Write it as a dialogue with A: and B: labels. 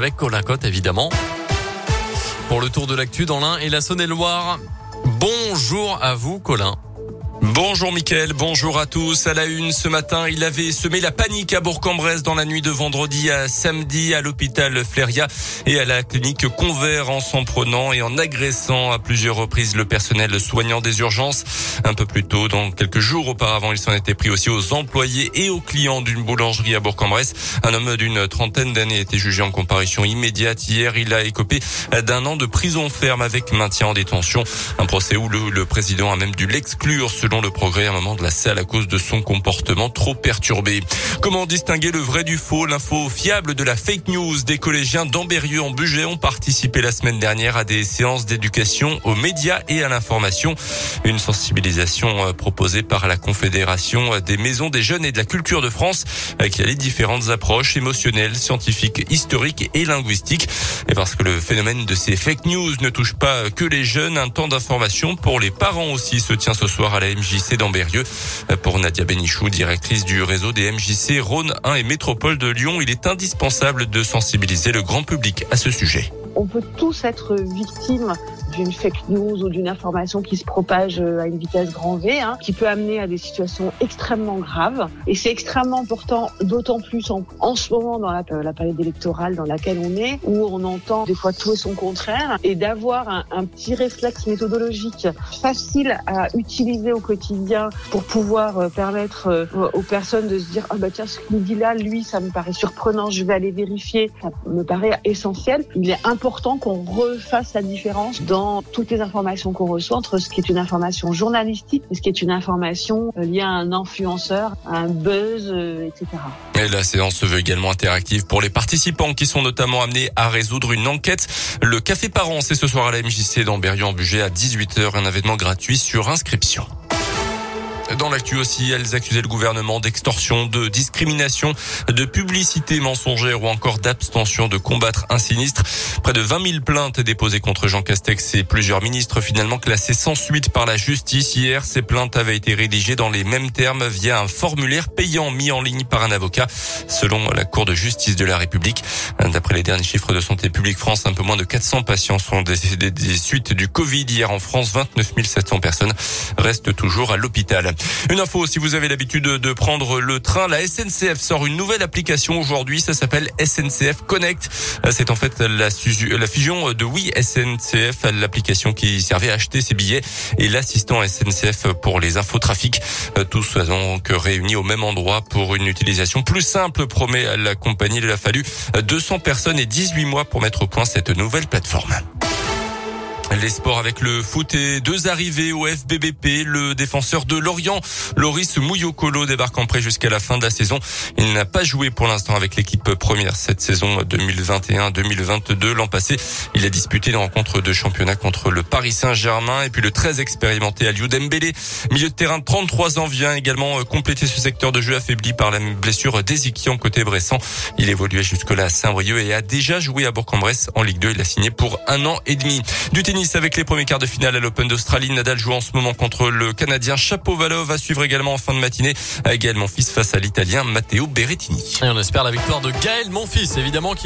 A: Avec Colin Cotte, évidemment. Pour le tour de l'actu dans l'Ain et la Saône-et-Loire. Bonjour à vous, Colin.
B: Bonjour Mickaël, bonjour à tous. À la une ce matin, il avait semé la panique à Bourg-en-Bresse dans la nuit de vendredi à samedi à l'hôpital Fléria et à la clinique Convert en s'en prenant et en agressant à plusieurs reprises le personnel soignant des urgences. Un peu plus tôt, donc quelques jours auparavant, il s'en était pris aussi aux employés et aux clients d'une boulangerie à Bourg-en-Bresse. Un homme d'une trentaine d'années a été jugé en comparution immédiate hier. Il a écopé d'un an de prison ferme avec maintien en détention. Un procès où le, le président a même dû l'exclure selon le progrès un moment de la salle à cause de son comportement trop perturbé. Comment distinguer le vrai du faux? L'info fiable de la fake news des collégiens d'Amberieux en budget ont participé la semaine dernière à des séances d'éducation aux médias et à l'information. Une sensibilisation euh, proposée par la Confédération des maisons des jeunes et de la culture de France euh, qui allie différentes approches émotionnelles, scientifiques, historiques et linguistiques. Et parce que le phénomène de ces fake news ne touche pas que les jeunes, un temps d'information pour les parents aussi se tient ce soir à la MJC d'Amberieux. Pour Nadia Benichou, directrice du réseau des MJC Rhône 1 et Métropole de Lyon, il est indispensable de sensibiliser le grand public à ce sujet.
C: On peut tous être victimes d'une fake news ou d'une information qui se propage à une vitesse grand V, hein, qui peut amener à des situations extrêmement graves. Et c'est extrêmement important, d'autant plus en, en, ce moment dans la, la, période électorale dans laquelle on est, où on entend des fois tout et son contraire, et d'avoir un, un, petit réflexe méthodologique facile à utiliser au quotidien pour pouvoir euh, permettre euh, aux personnes de se dire ah bah tiens ce qu'il dit là, lui ça me paraît surprenant, je vais aller vérifier, ça me paraît essentiel. Il est important qu'on refasse la différence dans toutes les informations qu'on reçoit entre ce qui est une information journalistique et ce qui est une information euh, liée à un influenceur, à un buzz, euh, etc.
B: Et la séance se veut également interactive pour les participants qui sont notamment amenés à résoudre une enquête. Le café parent, c'est ce soir à la MJC d'Amberieu en budget à 18h, un événement gratuit sur inscription. Dans l'actu aussi, elles accusaient le gouvernement d'extorsion, de discrimination, de publicité mensongère ou encore d'abstention de combattre un sinistre. Près de 20 000 plaintes déposées contre Jean Castex et plusieurs ministres finalement classés sans suite par la justice. Hier, ces plaintes avaient été rédigées dans les mêmes termes via un formulaire payant mis en ligne par un avocat selon la Cour de justice de la République. D'après les derniers chiffres de Santé publique France, un peu moins de 400 patients sont décédés des suites du Covid. Hier en France, 29 700 personnes restent toujours à l'hôpital. Une info, si vous avez l'habitude de prendre le train, la SNCF sort une nouvelle application aujourd'hui. Ça s'appelle SNCF Connect. C'est en fait la, fusion de Oui SNCF, l'application qui servait à acheter ses billets et l'assistant SNCF pour les infotrafics. Tous sont donc réunis au même endroit pour une utilisation plus simple, promet la compagnie. Il a fallu 200 personnes et 18 mois pour mettre au point cette nouvelle plateforme. Les sports avec le foot et deux arrivées au FBBP. Le défenseur de Lorient, Loris Mouyokolo, débarque en prêt jusqu'à la fin de la saison. Il n'a pas joué pour l'instant avec l'équipe première cette saison 2021-2022. L'an passé, il a disputé une rencontre de championnat contre le Paris Saint-Germain et puis le très expérimenté Aliou Dembélé. Milieu de terrain de 33 ans vient également compléter ce secteur de jeu affaibli par la blessure d'Ezikian côté Bressan. Il évoluait jusque-là à Saint-Brieuc et a déjà joué à Bourg-en-Bresse en Ligue 2. Il a signé pour un an et demi. Du tennis avec les premiers quarts de finale à l'Open d'Australie. Nadal joue en ce moment contre le Canadien Chapovalov. Va suivre également en fin de matinée Gaël Monfils face à l'Italien Matteo Berrettini.
A: Et on espère la victoire de Gaël Monfils, évidemment.